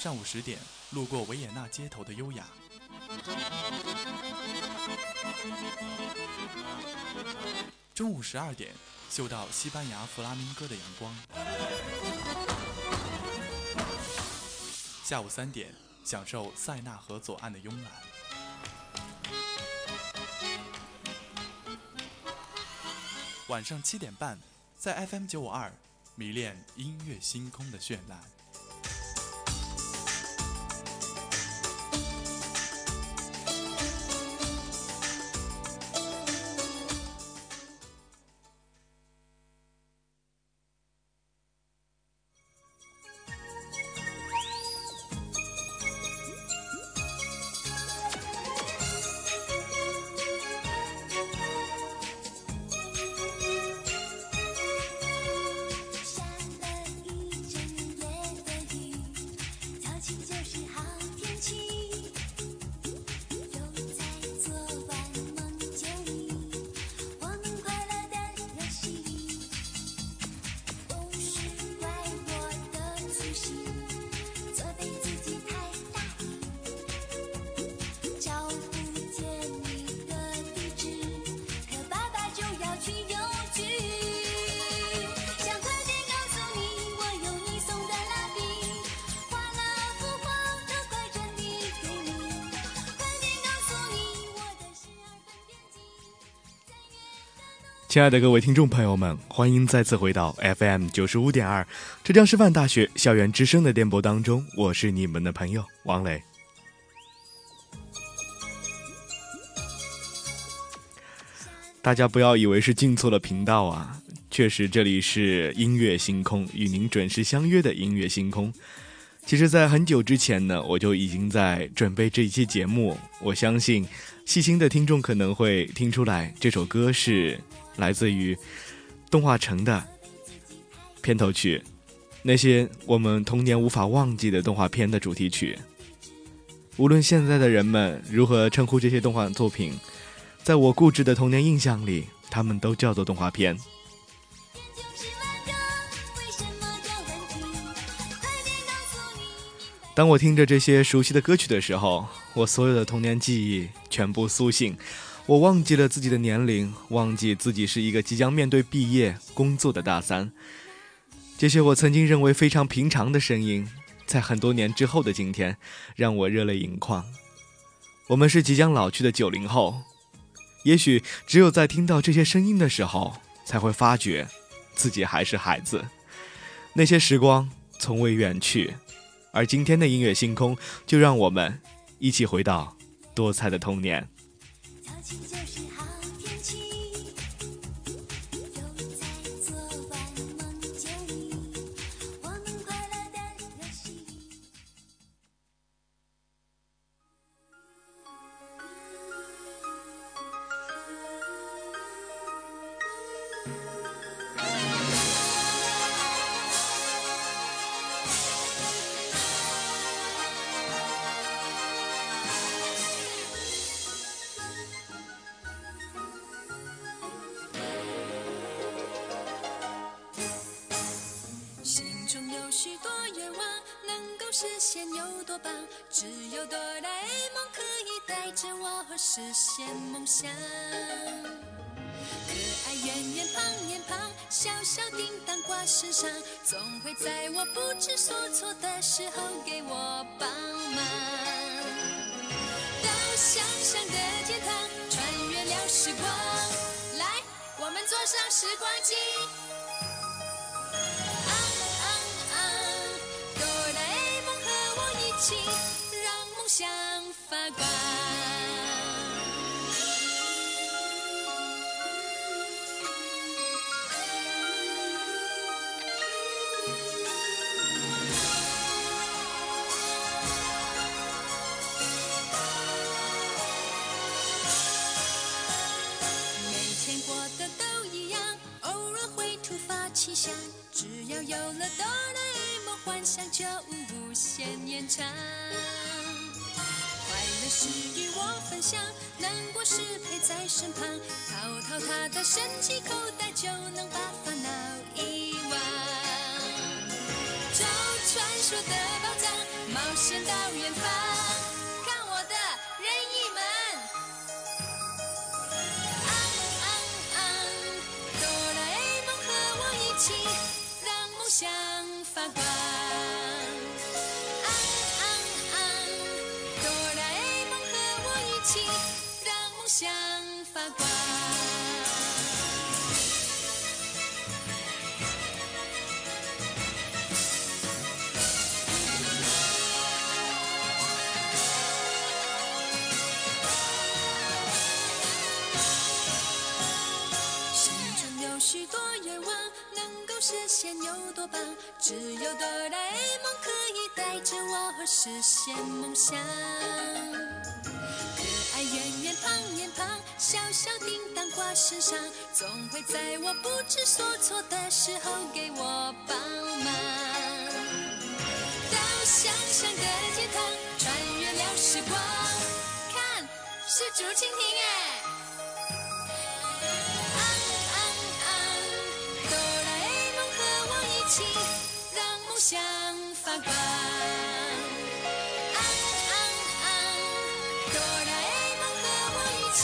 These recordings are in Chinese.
上午十点，路过维也纳街头的优雅；中午十二点，嗅到西班牙弗拉明戈的阳光；下午三点，享受塞纳河左岸的慵懒；晚上七点半，在 FM 九五二，迷恋音乐星空的绚烂。亲爱的各位听众朋友们，欢迎再次回到 FM 九十五点二浙江师范大学校园之声的电波当中，我是你们的朋友王磊。大家不要以为是进错了频道啊，确实这里是音乐星空，与您准时相约的音乐星空。其实，在很久之前呢，我就已经在准备这一期节目。我相信，细心的听众可能会听出来，这首歌是。来自于动画城的片头曲，那些我们童年无法忘记的动画片的主题曲。无论现在的人们如何称呼这些动画作品，在我固执的童年印象里，他们都叫做动画片。当我听着这些熟悉的歌曲的时候，我所有的童年记忆全部苏醒。我忘记了自己的年龄，忘记自己是一个即将面对毕业工作的大三。这些我曾经认为非常平常的声音，在很多年之后的今天，让我热泪盈眶。我们是即将老去的九零后，也许只有在听到这些声音的时候，才会发觉自己还是孩子。那些时光从未远去，而今天的音乐星空，就让我们一起回到多彩的童年。有许多愿望能够。实现有多棒？只有哆啦 A 梦可以带着我实现梦想。可爱圆圆胖脸庞，小小叮当挂身上，总会在我不知所措的时候给我帮忙。到想象的天堂，穿越了时光，来，我们坐上时光机。让梦想发光，每天过得都一样，偶尔会突发奇想，只要有了哆啦 a 梦，幻想就无。无限延长快乐是与我分享，难过时陪在身旁，掏掏他的神奇口袋，就能把烦恼遗忘。找传说的宝藏。冒险到远方，看我的任意门。啊啊啊！哆啦 A 梦和我一起，让梦想发光。许多愿望，能够实现有多棒？只有哆啦 A 梦可以带着我实现梦想。可爱圆圆胖圆胖，小小叮当挂身上，总会在我不知所措的时候给我帮忙。到想象的天堂，穿越了时光，看是竹蜻蜓哎。想发光。啊啊啊！哆啦 A 梦和我一起，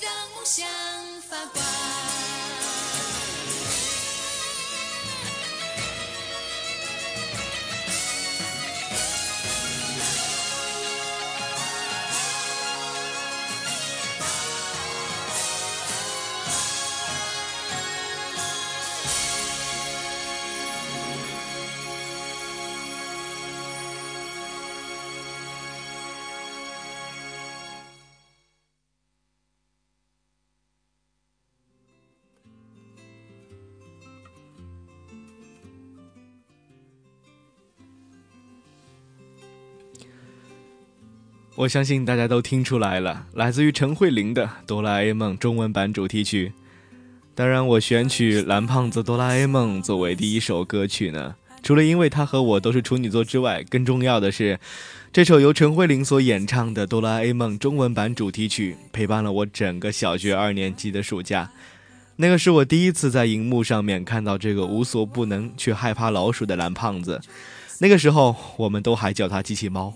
让梦想我相信大家都听出来了，来自于陈慧琳的《哆啦 A 梦》中文版主题曲。当然，我选取蓝胖子《哆啦 A 梦》作为第一首歌曲呢，除了因为他和我都是处女座之外，更重要的是，这首由陈慧琳所演唱的《哆啦 A 梦》中文版主题曲，陪伴了我整个小学二年级的暑假。那个是我第一次在荧幕上面看到这个无所不能却害怕老鼠的蓝胖子。那个时候，我们都还叫他机器猫。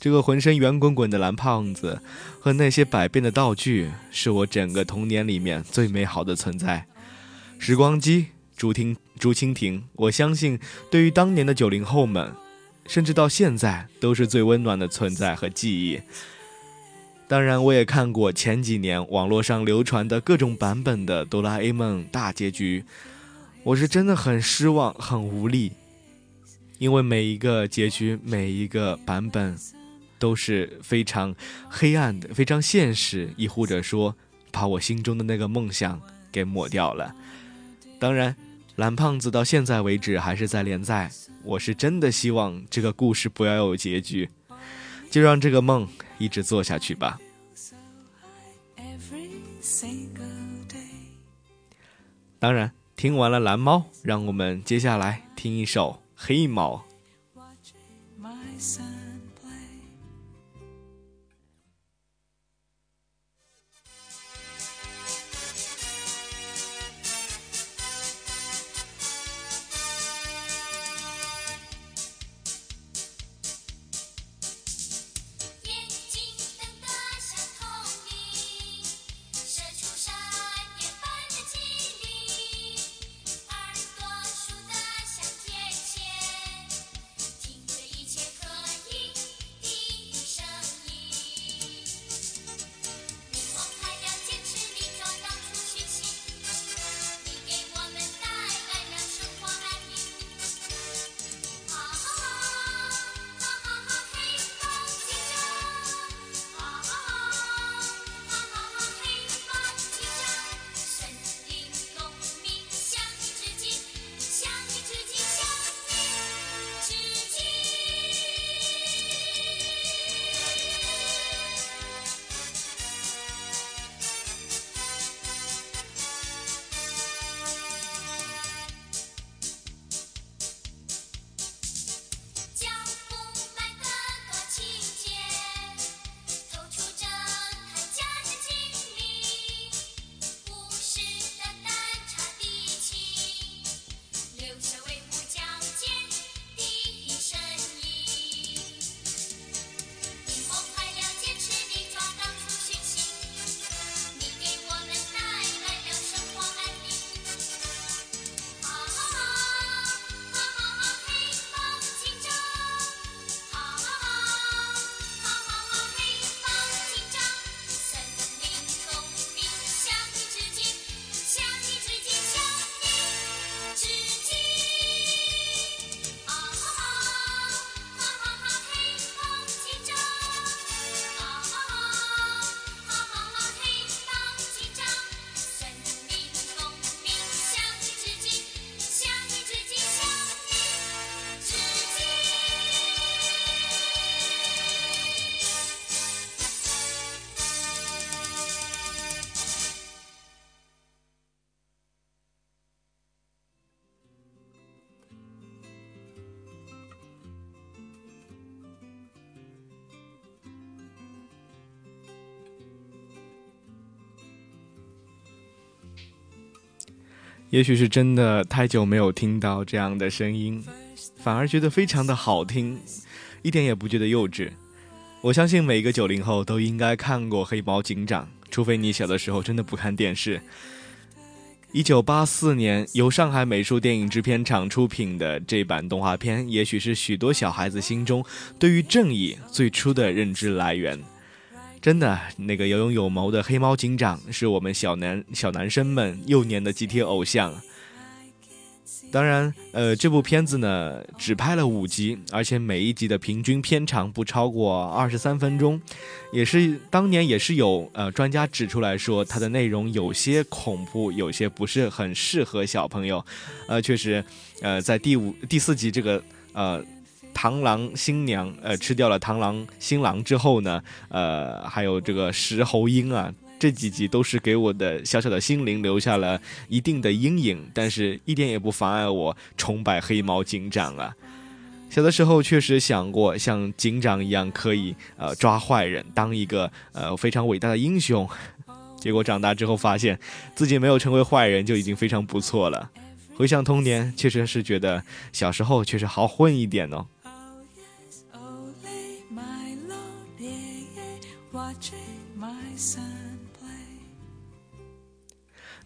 这个浑身圆滚滚的蓝胖子和那些百变的道具，是我整个童年里面最美好的存在。时光机、竹蜻竹蜻蜓，我相信对于当年的九零后们，甚至到现在都是最温暖的存在和记忆。当然，我也看过前几年网络上流传的各种版本的《哆啦 A 梦》大结局，我是真的很失望、很无力，因为每一个结局、每一个版本。都是非常黑暗的，非常现实，亦或者说把我心中的那个梦想给抹掉了。当然，蓝胖子到现在为止还是在连载，我是真的希望这个故事不要有结局，就让这个梦一直做下去吧。当然，听完了蓝猫，让我们接下来听一首黑猫。也许是真的太久没有听到这样的声音，反而觉得非常的好听，一点也不觉得幼稚。我相信每一个九零后都应该看过《黑猫警长》，除非你小的时候真的不看电视。一九八四年由上海美术电影制片厂出品的这版动画片，也许是许多小孩子心中对于正义最初的认知来源。真的，那个有勇有谋的黑猫警长是我们小男小男生们幼年的集体偶像。当然，呃，这部片子呢只拍了五集，而且每一集的平均片长不超过二十三分钟，也是当年也是有呃专家指出来说，它的内容有些恐怖，有些不是很适合小朋友。呃，确实，呃，在第五第四集这个呃。螳螂新娘，呃，吃掉了螳螂新郎之后呢，呃，还有这个石猴鹰啊，这几集都是给我的小小的心灵留下了一定的阴影，但是一点也不妨碍我崇拜黑猫警长啊。小的时候确实想过像警长一样可以呃抓坏人，当一个呃非常伟大的英雄，结果长大之后发现自己没有成为坏人就已经非常不错了。回想童年，确实是觉得小时候确实好混一点哦。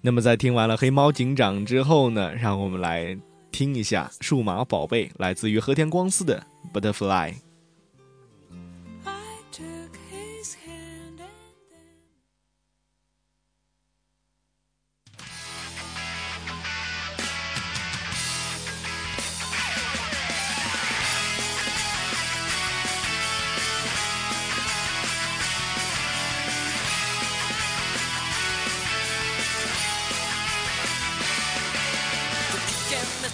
那么，在听完了《黑猫警长》之后呢，让我们来听一下《数码宝贝》，来自于和田光司的《Butterfly》。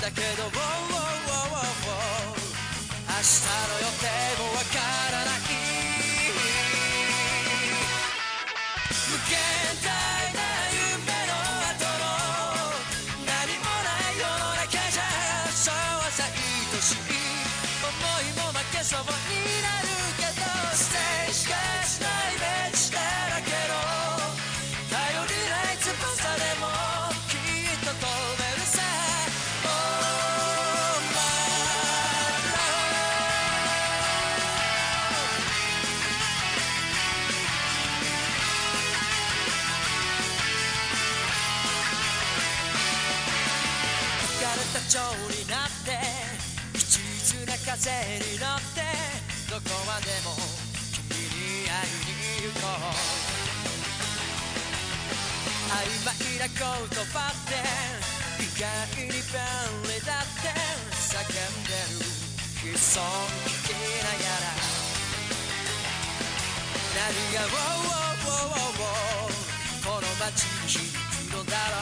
だけど「ウォーウォーウォーウォー明日の予定もわからない 曖昧な言葉って意外に便利だって叫んでる悲壮聞きながら何が「ウォーウォーウォーウォーウォーこの街に響くのだろ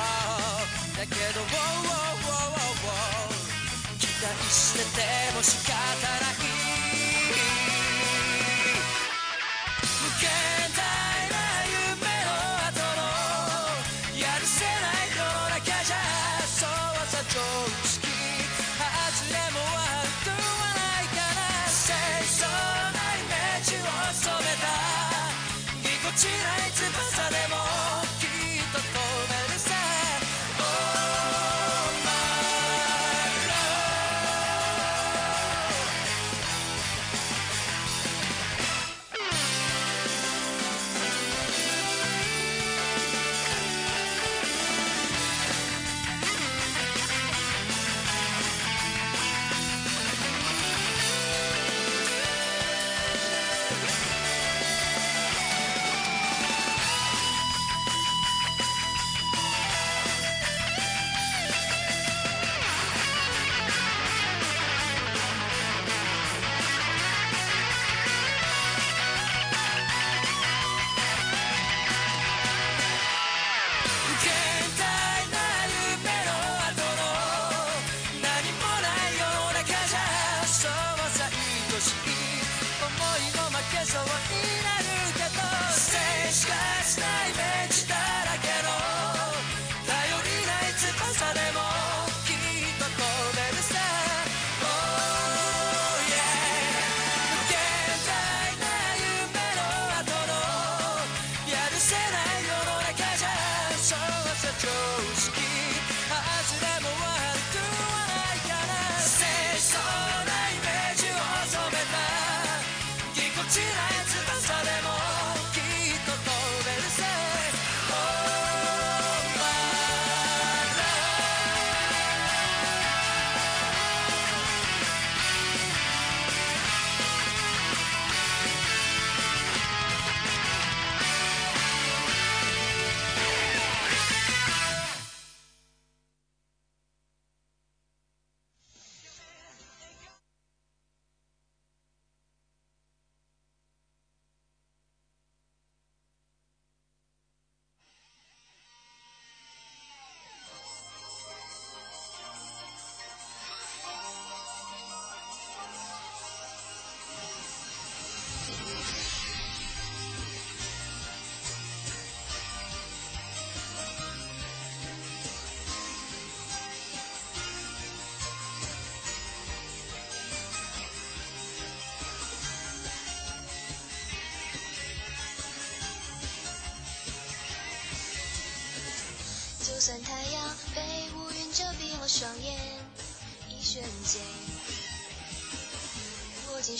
うだけど「ウォーウォーウォーウォーウォー期待してても仕方ない。She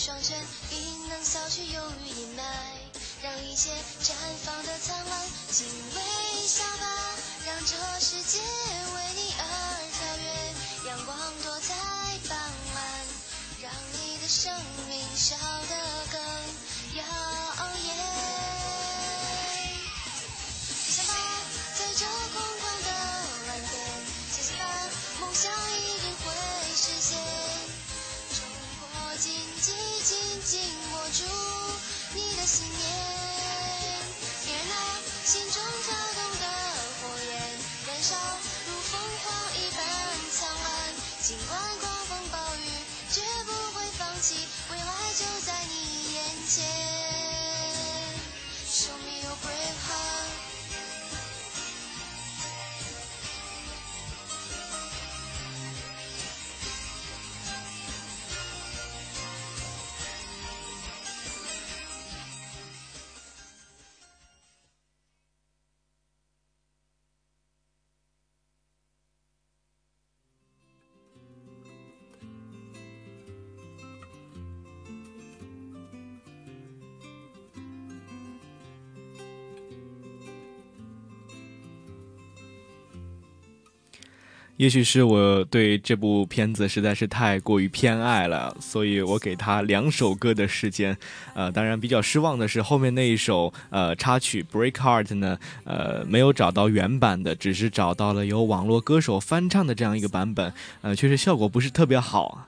双拳，应能扫去忧郁阴霾，让一切绽放的灿烂。请微笑吧，让这世界未来就在你眼前。也许是我对这部片子实在是太过于偏爱了，所以我给他两首歌的时间。呃，当然比较失望的是后面那一首呃插曲《Break Heart》呢，呃没有找到原版的，只是找到了由网络歌手翻唱的这样一个版本，呃，确实效果不是特别好。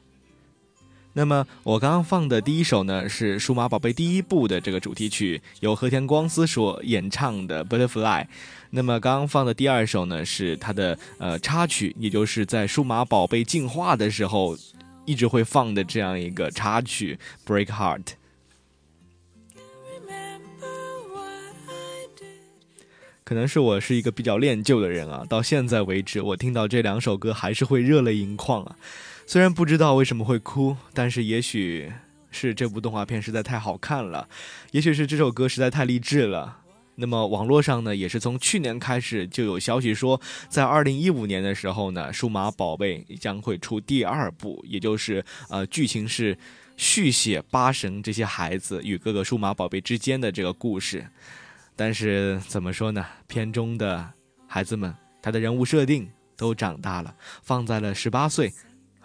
那么我刚刚放的第一首呢，是《数码宝贝》第一部的这个主题曲，由和田光司所演唱的《Butterfly》。那么刚刚放的第二首呢，是它的呃插曲，也就是在数码宝贝进化的时候一直会放的这样一个插曲《Break Heart》。可能是我是一个比较恋旧的人啊，到现在为止，我听到这两首歌还是会热泪盈眶啊。虽然不知道为什么会哭，但是也许是这部动画片实在太好看了，也许是这首歌实在太励志了。那么网络上呢，也是从去年开始就有消息说，在二零一五年的时候呢，数码宝贝将会出第二部，也就是呃，剧情是续写八神这些孩子与各个数码宝贝之间的这个故事。但是怎么说呢？片中的孩子们，他的人物设定都长大了，放在了十八岁，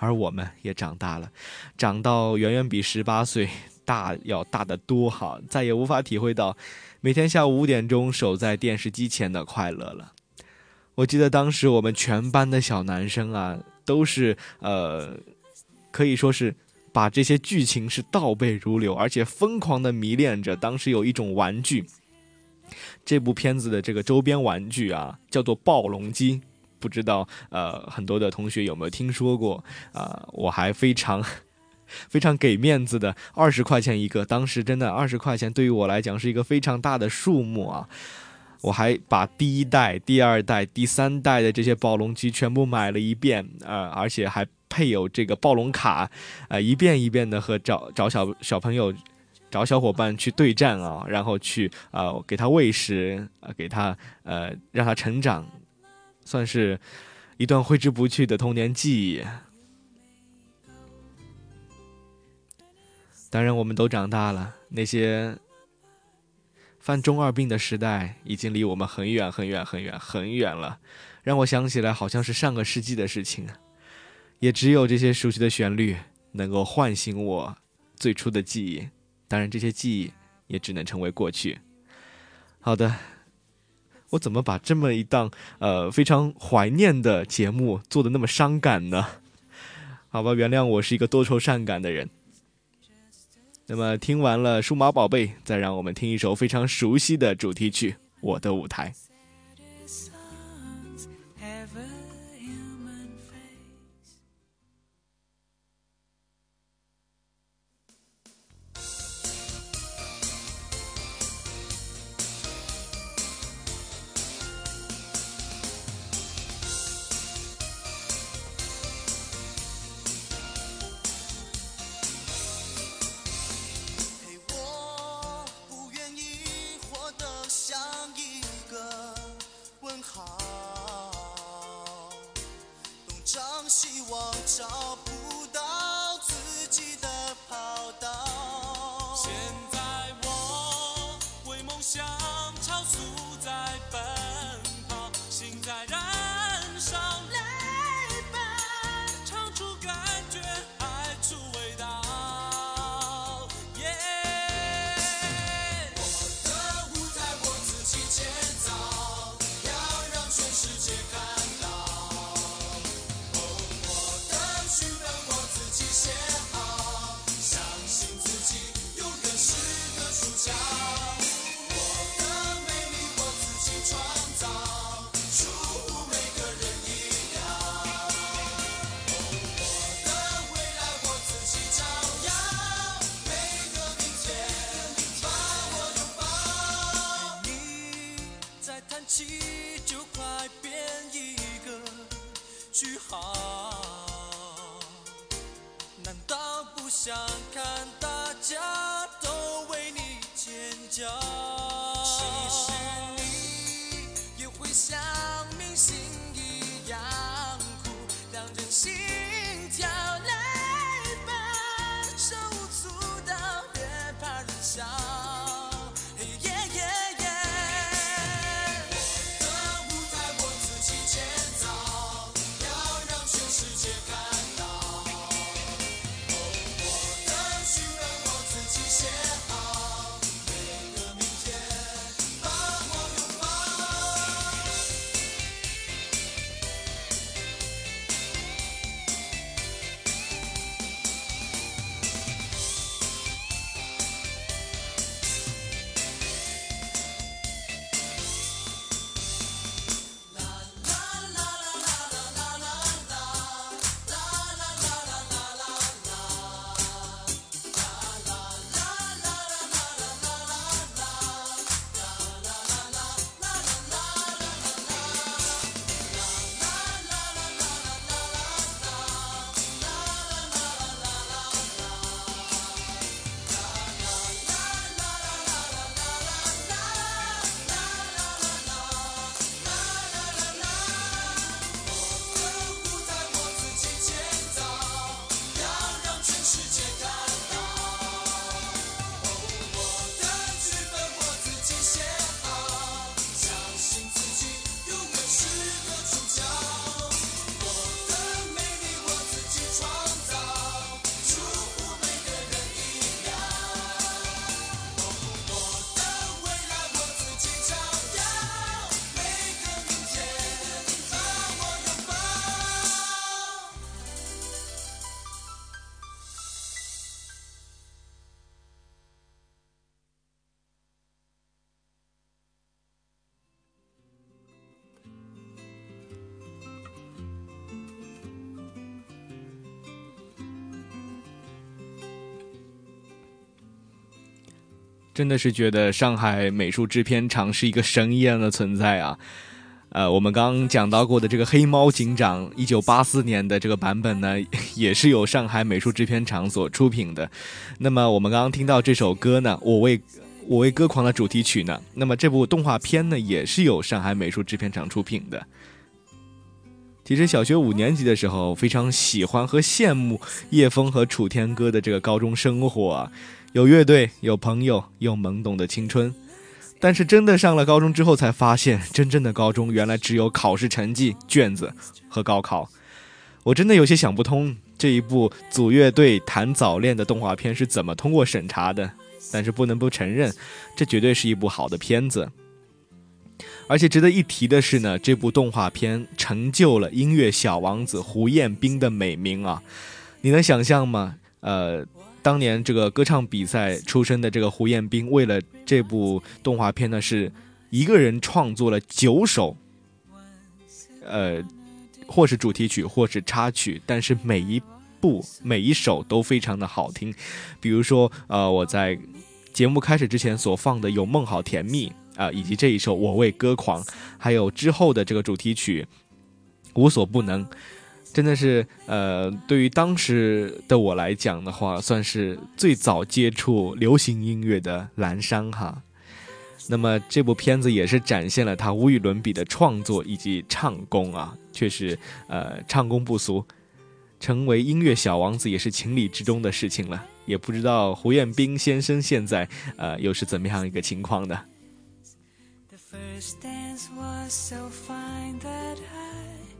而我们也长大了，长到远远比十八岁大要大得多哈，再也无法体会到每天下午五点钟守在电视机前的快乐了。我记得当时我们全班的小男生啊，都是呃，可以说是把这些剧情是倒背如流，而且疯狂的迷恋着。当时有一种玩具，这部片子的这个周边玩具啊，叫做暴龙机。不知道呃，很多的同学有没有听说过？啊、我还非常 非常给面子的，二十块钱一个。当时真的二十块钱对于我来讲是一个非常大的数目啊！我还把第一代、第二代、第三代的这些暴龙机全部买了一遍，呃，而且还配有这个暴龙卡，呃，一遍一遍的和找找小小朋友。找小伙伴去对战啊，然后去呃给他喂食，呃给他呃让他成长，算是一段挥之不去的童年记忆。当然，我们都长大了，那些犯中二病的时代已经离我们很远很远很远很远了，让我想起来好像是上个世纪的事情。也只有这些熟悉的旋律能够唤醒我最初的记忆。当然，这些记忆也只能成为过去。好的，我怎么把这么一档呃非常怀念的节目做的那么伤感呢？好吧，原谅我是一个多愁善感的人。那么听完了《数码宝贝》，再让我们听一首非常熟悉的主题曲《我的舞台》。真的是觉得上海美术制片厂是一个神一样的存在啊。呃，我们刚刚讲到过的这个《黑猫警长》，一九八四年的这个版本呢，也是由上海美术制片厂所出品的。那么我们刚刚听到这首歌呢，《我为我为歌狂》的主题曲呢，那么这部动画片呢，也是由上海美术制片厂出品的。其实小学五年级的时候，非常喜欢和羡慕叶枫和楚天歌的这个高中生活，有乐队，有朋友，有懵懂的青春。但是真的上了高中之后，才发现真正的高中原来只有考试成绩、卷子和高考。我真的有些想不通，这一部组乐队谈早恋的动画片是怎么通过审查的。但是不能不承认，这绝对是一部好的片子。而且值得一提的是呢，这部动画片成就了音乐小王子胡彦斌的美名啊！你能想象吗？呃。当年这个歌唱比赛出身的这个胡彦斌，为了这部动画片呢，是一个人创作了九首，呃，或是主题曲，或是插曲，但是每一部每一首都非常的好听。比如说，呃，我在节目开始之前所放的《有梦好甜蜜》啊，以及这一首《我为歌狂》，还有之后的这个主题曲《无所不能》。真的是，呃，对于当时的我来讲的话，算是最早接触流行音乐的蓝山哈。那么这部片子也是展现了他无与伦比的创作以及唱功啊，确实，呃，唱功不俗，成为音乐小王子也是情理之中的事情了。也不知道胡彦斌先生现在，呃，又是怎么样一个情况的。The first dance was so fine that I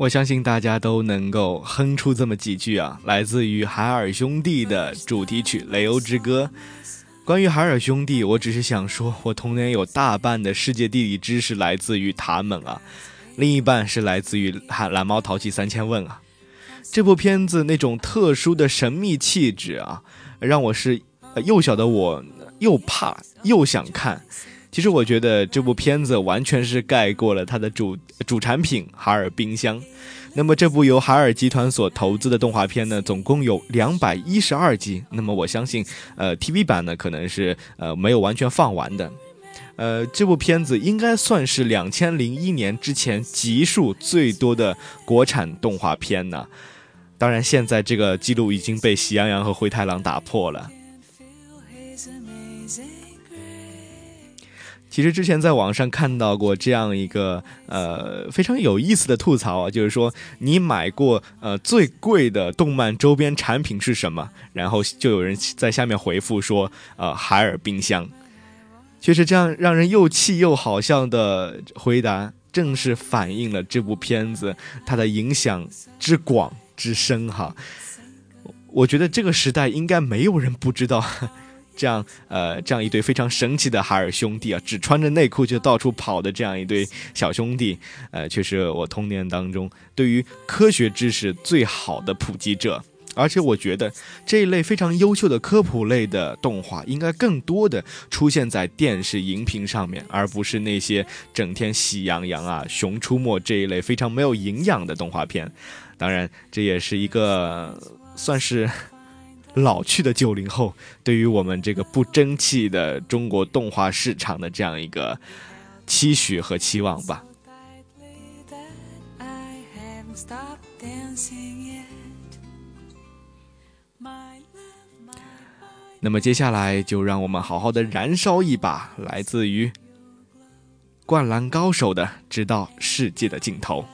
我相信大家都能够哼出这么几句啊，来自于海尔兄弟的主题曲《雷欧之歌》。关于海尔兄弟，我只是想说，我童年有大半的世界地理知识来自于他们啊，另一半是来自于《海蓝猫淘气三千问》啊。这部片子那种特殊的神秘气质啊，让我是幼小的我又怕又想看。其实我觉得这部片子完全是盖过了它的主主产品海尔冰箱。那么这部由海尔集团所投资的动画片呢，总共有两百一十二集。那么我相信，呃，TV 版呢可能是呃没有完全放完的。呃，这部片子应该算是两千零一年之前集数最多的国产动画片呢。当然，现在这个记录已经被《喜羊羊和灰太狼》打破了。其实之前在网上看到过这样一个呃非常有意思的吐槽啊，就是说你买过呃最贵的动漫周边产品是什么？然后就有人在下面回复说呃海尔冰箱。确实这样让人又气又好笑的回答，正是反映了这部片子它的影响之广之深哈。我觉得这个时代应该没有人不知道。这样，呃，这样一对非常神奇的海尔兄弟啊，只穿着内裤就到处跑的这样一对小兄弟，呃，却是我童年当中对于科学知识最好的普及者。而且我觉得这一类非常优秀的科普类的动画，应该更多的出现在电视荧屏上面，而不是那些整天喜羊羊啊、熊出没这一类非常没有营养的动画片。当然，这也是一个算是。老去的九零后，对于我们这个不争气的中国动画市场的这样一个期许和期望吧。那么接下来就让我们好好的燃烧一把，来自于《灌篮高手》的，直到世界的尽头。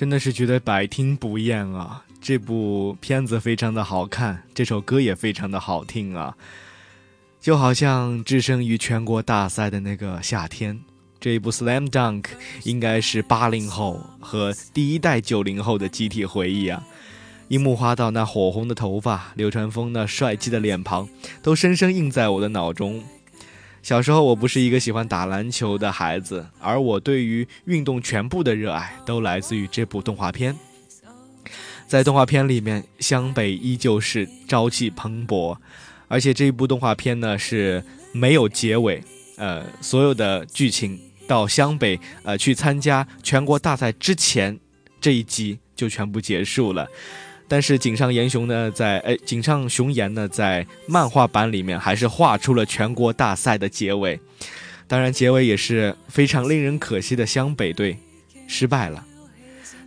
真的是觉得百听不厌啊！这部片子非常的好看，这首歌也非常的好听啊，就好像置身于全国大赛的那个夏天。这一部《Slam Dunk》应该是八零后和第一代九零后的集体回忆啊！樱木花道那火红的头发，流川枫那帅气的脸庞，都深深印在我的脑中。小时候，我不是一个喜欢打篮球的孩子，而我对于运动全部的热爱都来自于这部动画片。在动画片里面，湘北依旧是朝气蓬勃，而且这一部动画片呢是没有结尾，呃，所有的剧情到湘北呃去参加全国大赛之前这一集就全部结束了。但是井上岩雄呢，在哎，井上雄彦呢，在漫画版里面还是画出了全国大赛的结尾，当然结尾也是非常令人可惜的，湘北队失败了。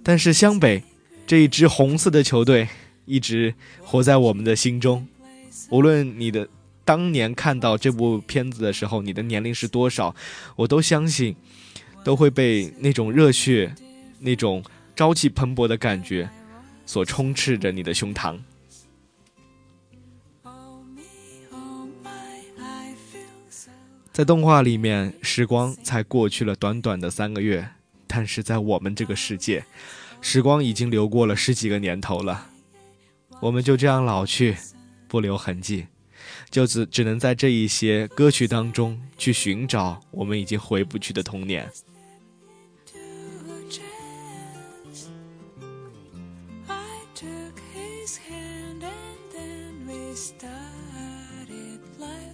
但是湘北这一支红色的球队一直活在我们的心中，无论你的当年看到这部片子的时候，你的年龄是多少，我都相信都会被那种热血、那种朝气蓬勃的感觉。所充斥着你的胸膛。在动画里面，时光才过去了短短的三个月，但是在我们这个世界，时光已经流过了十几个年头了。我们就这样老去，不留痕迹，就只只能在这一些歌曲当中去寻找我们已经回不去的童年。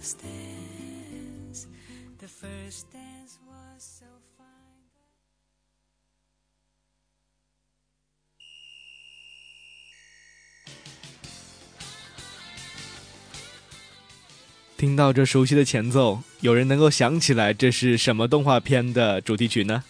听到这熟悉的前奏，有人能够想起来这是什么动画片的主题曲呢？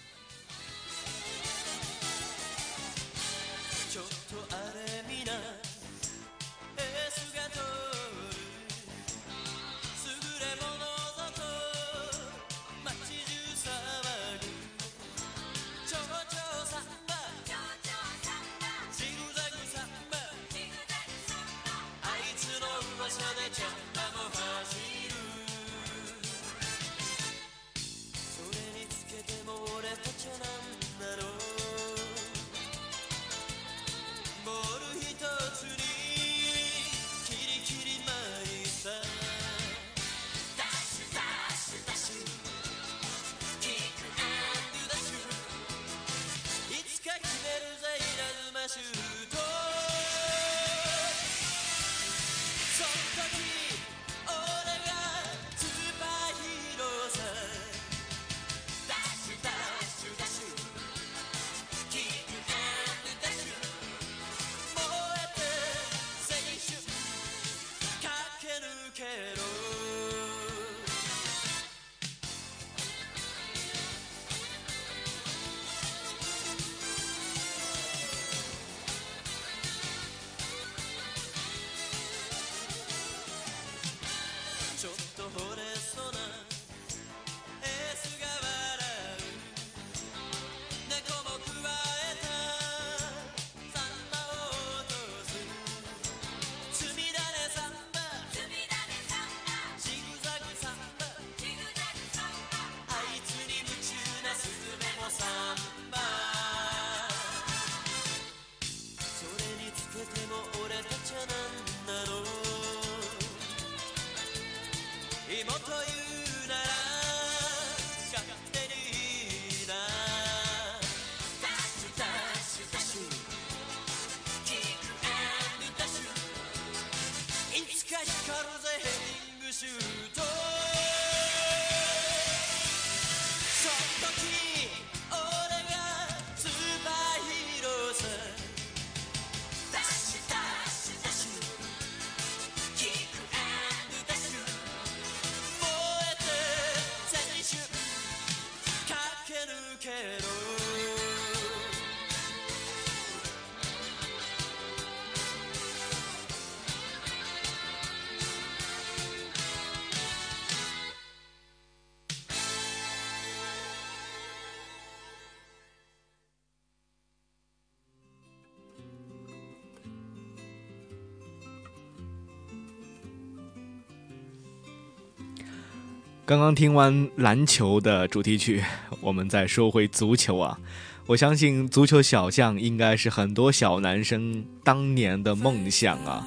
What you? 刚刚听完篮球的主题曲，我们再说回足球啊。我相信足球小将应该是很多小男生当年的梦想啊。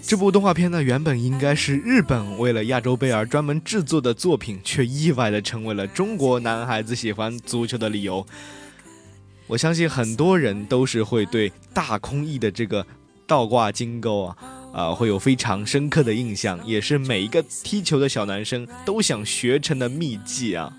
这部动画片呢，原本应该是日本为了亚洲杯而专门制作的作品，却意外的成为了中国男孩子喜欢足球的理由。我相信很多人都是会对大空翼的这个倒挂金钩啊。啊，会有非常深刻的印象，也是每一个踢球的小男生都想学成的秘技啊。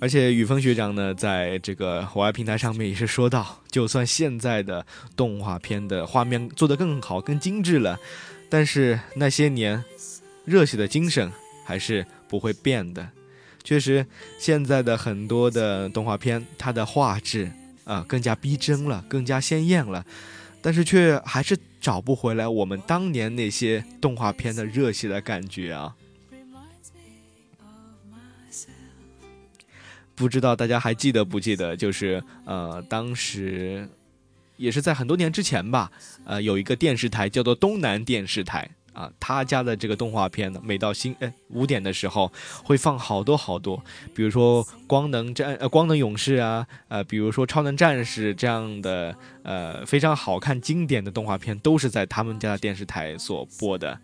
而且雨峰学长呢，在这个户外平台上面也是说到，就算现在的动画片的画面做得更好、更精致了，但是那些年热血的精神还是不会变的。确实，现在的很多的动画片，它的画质。啊，更加逼真了，更加鲜艳了，但是却还是找不回来我们当年那些动画片的热血的感觉啊！不知道大家还记得不记得？就是呃，当时也是在很多年之前吧，呃，有一个电视台叫做东南电视台。啊，他家的这个动画片呢，每到新呃五点的时候会放好多好多，比如说光能战呃光能勇士啊，呃比如说超能战士这样的呃非常好看经典的动画片，都是在他们家的电视台所播的。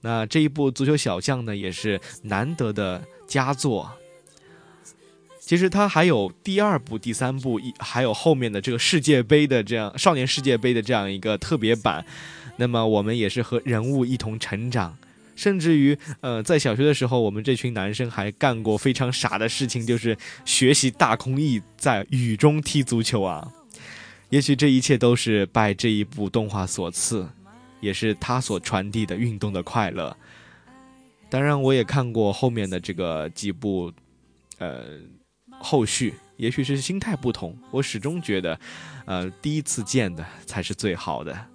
那这一部足球小将呢，也是难得的佳作。其实它还有第二部、第三部，一还有后面的这个世界杯的这样少年世界杯的这样一个特别版。那么我们也是和人物一同成长，甚至于，呃，在小学的时候，我们这群男生还干过非常傻的事情，就是学习大空翼在雨中踢足球啊。也许这一切都是拜这一部动画所赐，也是他所传递的运动的快乐。当然，我也看过后面的这个几部，呃，后续。也许是心态不同，我始终觉得，呃，第一次见的才是最好的。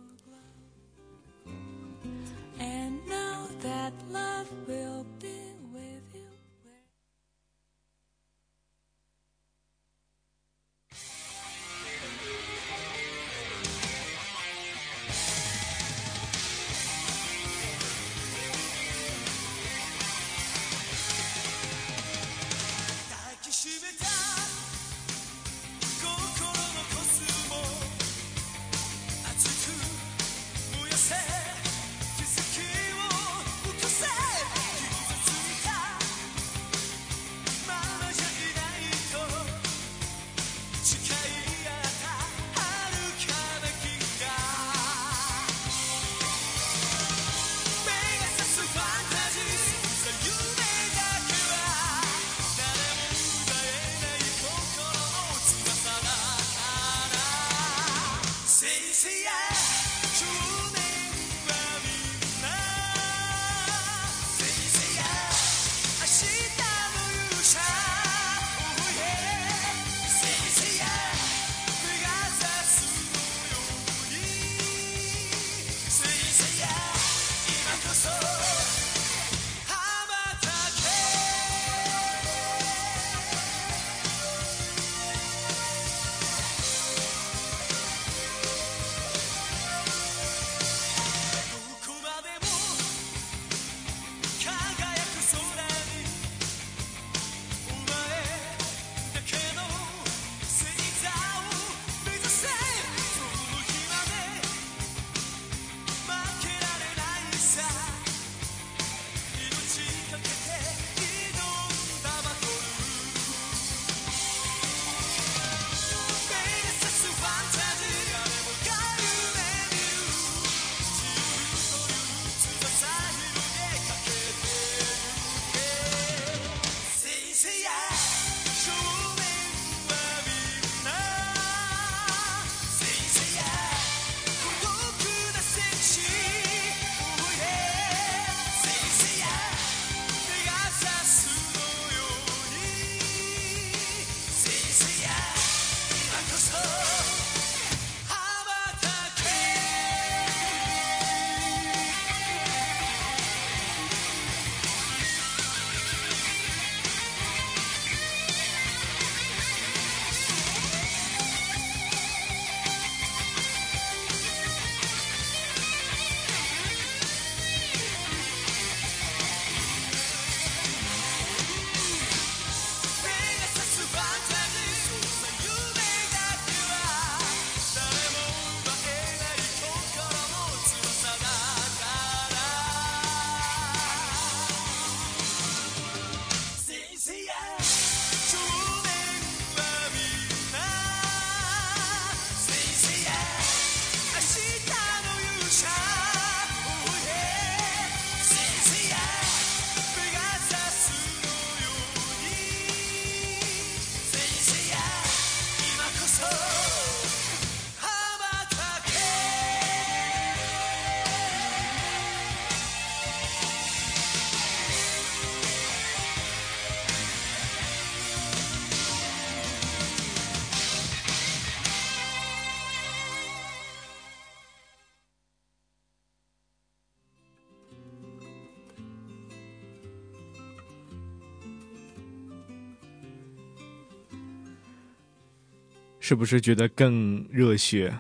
是不是觉得更热血、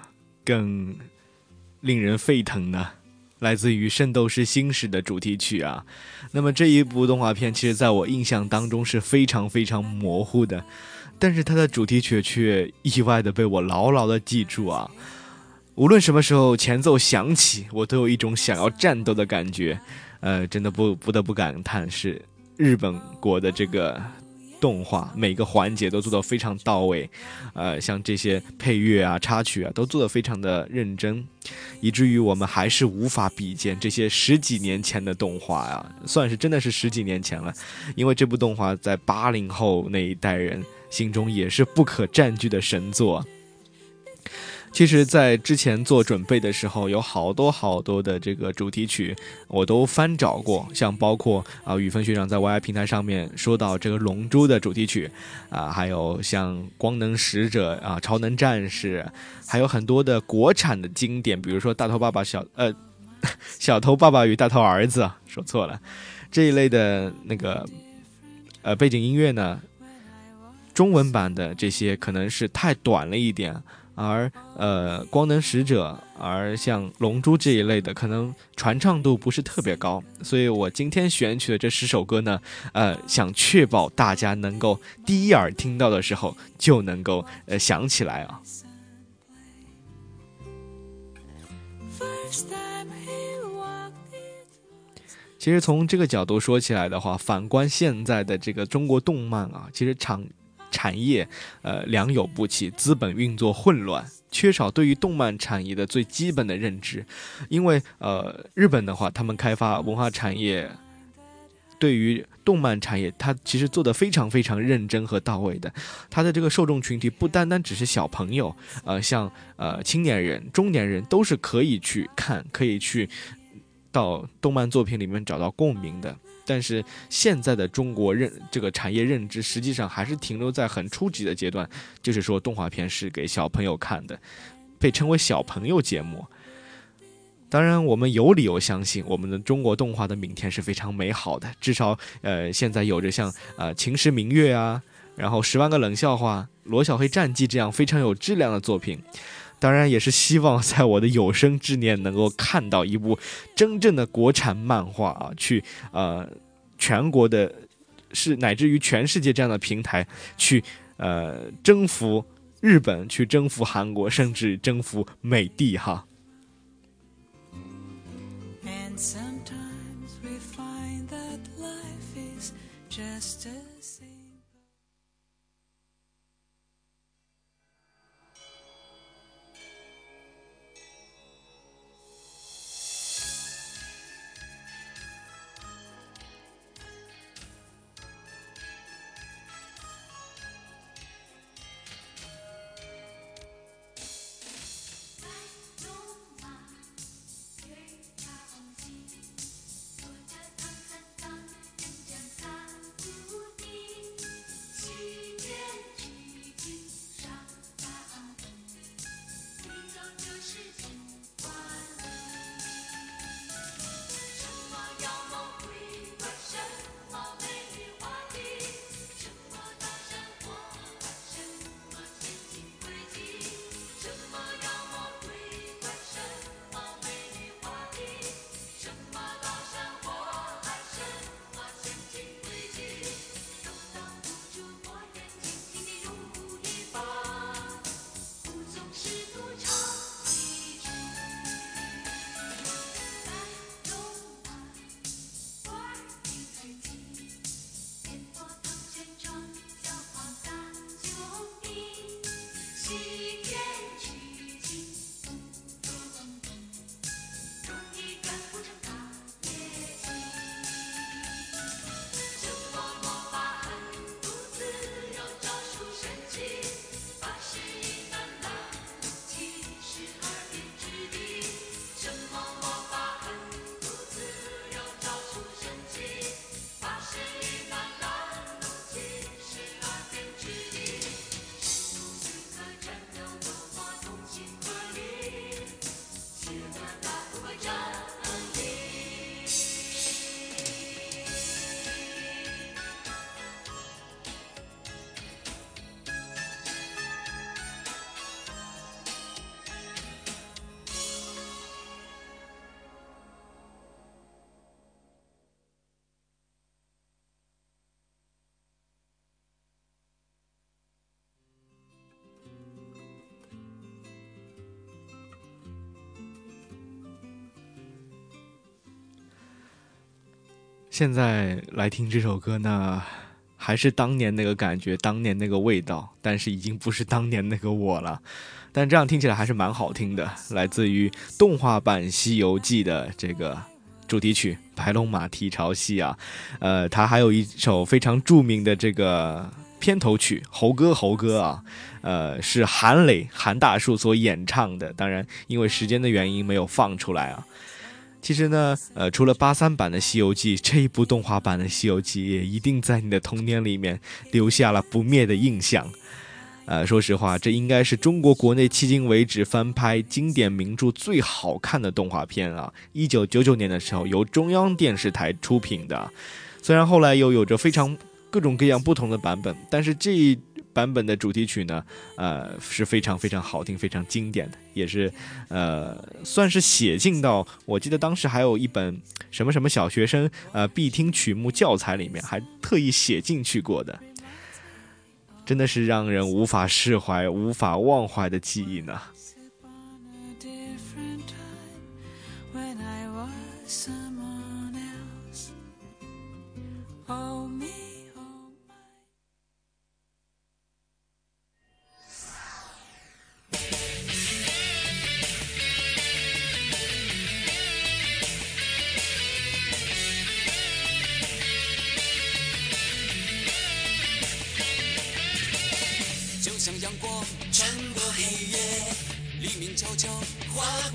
更令人沸腾呢？来自于《圣斗士星矢》的主题曲啊。那么这一部动画片，其实在我印象当中是非常非常模糊的，但是它的主题曲却意外的被我牢牢的记住啊。无论什么时候前奏响起，我都有一种想要战斗的感觉。呃，真的不不得不感叹，是日本国的这个。动画每个环节都做得非常到位，呃，像这些配乐啊、插曲啊，都做得非常的认真，以至于我们还是无法比肩这些十几年前的动画啊，算是真的是十几年前了，因为这部动画在八零后那一代人心中也是不可占据的神作。其实，在之前做准备的时候，有好多好多的这个主题曲，我都翻找过，像包括啊，宇峰学长在 YI 平台上面说到这个《龙珠》的主题曲，啊，还有像《光能使者》啊，《超能战士》，还有很多的国产的经典，比如说《大头爸爸小》呃，《小头爸爸与大头儿子》，说错了，这一类的那个呃背景音乐呢，中文版的这些可能是太短了一点。而呃，光能使者，而像龙珠这一类的，可能传唱度不是特别高，所以我今天选取的这十首歌呢，呃，想确保大家能够第一耳听到的时候就能够呃想起来啊。其实从这个角度说起来的话，反观现在的这个中国动漫啊，其实场。产业，呃，良莠不齐，资本运作混乱，缺少对于动漫产业的最基本的认知。因为，呃，日本的话，他们开发文化产业，对于动漫产业，它其实做的非常非常认真和到位的。它的这个受众群体不单单只是小朋友，呃，像呃青年人、中年人都是可以去看，可以去到动漫作品里面找到共鸣的。但是现在的中国认这个产业认知，实际上还是停留在很初级的阶段，就是说动画片是给小朋友看的，被称为小朋友节目。当然，我们有理由相信，我们的中国动画的明天是非常美好的。至少，呃，现在有着像呃《秦时明月》啊，然后《十万个冷笑话》《罗小黑战记》这样非常有质量的作品。当然，也是希望在我的有生之年能够看到一部真正的国产漫画啊，去呃全国的，是乃至于全世界这样的平台去呃征服日本，去征服韩国，甚至征服美帝哈。she's 现在来听这首歌呢，还是当年那个感觉，当年那个味道，但是已经不是当年那个我了。但这样听起来还是蛮好听的，来自于动画版《西游记》的这个主题曲《白龙马蹄朝西》啊，呃，它还有一首非常著名的这个片头曲《猴哥猴哥》啊，呃，是韩磊韩大树所演唱的，当然因为时间的原因没有放出来啊。其实呢，呃，除了八三版的《西游记》，这一部动画版的《西游记》也一定在你的童年里面留下了不灭的印象。呃，说实话，这应该是中国国内迄今为止翻拍经典名著最好看的动画片啊！一九九九年的时候，由中央电视台出品的，虽然后来又有着非常各种各样不同的版本，但是这版本的主题曲呢，呃，是非常非常好听、非常经典的，也是呃，算是写进到我记得当时还有一本什么什么小学生呃必听曲目教材里面，还特意写进去过的。真的是让人无法释怀、无法忘怀的记忆呢。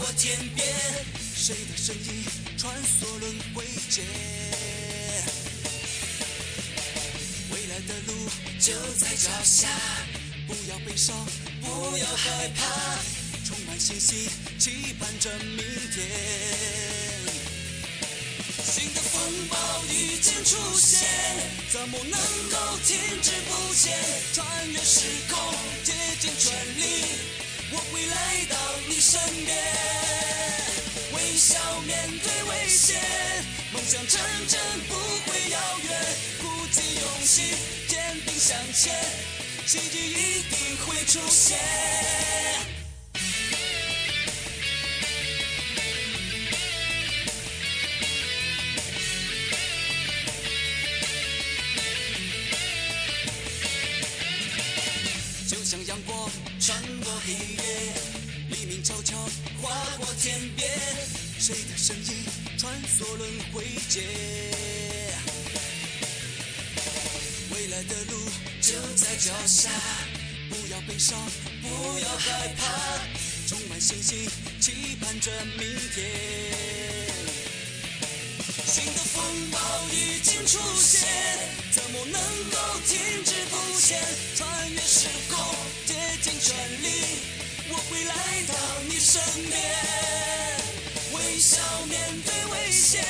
过天边，谁的身影穿梭轮回间？未来的路就在脚下，不要悲伤，不要害怕，充满信心，期盼着明天。新的风暴已经出现，怎么能够停滞不前？穿越时空，竭尽全力，我会来到你身边。微笑面对危险，梦想成真不会遥远，鼓起勇气。坚定向前，奇迹一定会出现。谁的身影穿梭轮回间？未来的路就在脚下，不要悲伤，不要害怕，充满信心，期盼着明天。新的风暴已经出现，怎么能够停滞不前？穿越时空，竭尽全力，我会来到你身边，笑面对危险，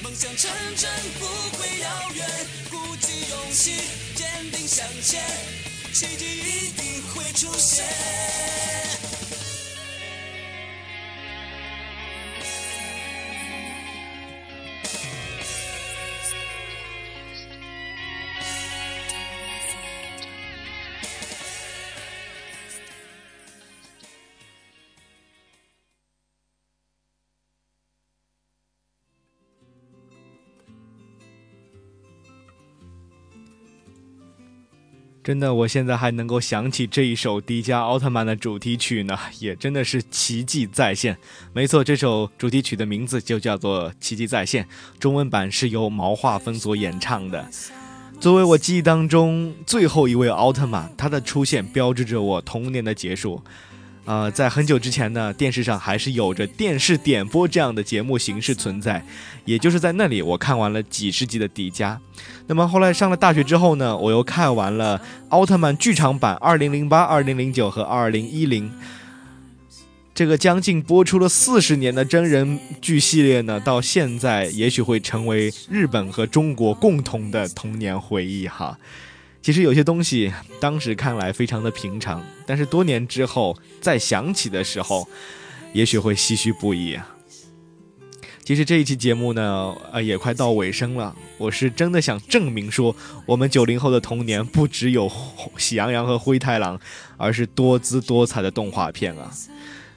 梦想成真不会遥远。鼓起勇气，坚定向前，奇迹一定会出现。真的，我现在还能够想起这一首迪迦奥特曼的主题曲呢，也真的是奇迹再现。没错，这首主题曲的名字就叫做《奇迹再现》，中文版是由毛画风所演唱的。作为我记忆当中最后一位奥特曼，他的出现标志着我童年的结束。呃，在很久之前呢，电视上还是有着电视点播这样的节目形式存在，也就是在那里，我看完了几十集的迪迦。那么后来上了大学之后呢，我又看完了奥特曼剧场版二零零八、二零零九和二零一零。这个将近播出了四十年的真人剧系列呢，到现在也许会成为日本和中国共同的童年回忆哈。其实有些东西当时看来非常的平常，但是多年之后再想起的时候，也许会唏嘘不已啊。其实这一期节目呢，呃，也快到尾声了。我是真的想证明说，我们九零后的童年不只有喜羊羊和灰太狼，而是多姿多彩的动画片啊。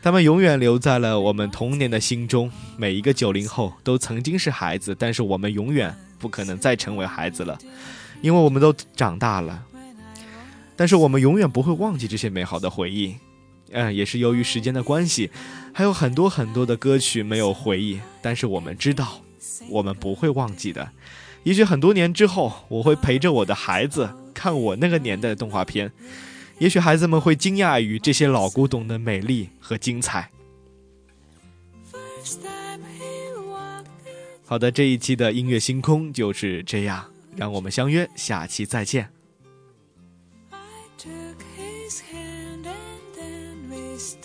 他们永远留在了我们童年的心中。每一个九零后都曾经是孩子，但是我们永远不可能再成为孩子了，因为我们都长大了。但是我们永远不会忘记这些美好的回忆。嗯，也是由于时间的关系，还有很多很多的歌曲没有回忆。但是我们知道，我们不会忘记的。也许很多年之后，我会陪着我的孩子看我那个年代的动画片。也许孩子们会惊讶于这些老古董的美丽和精彩。好的，这一期的音乐星空就是这样，让我们相约下期再见。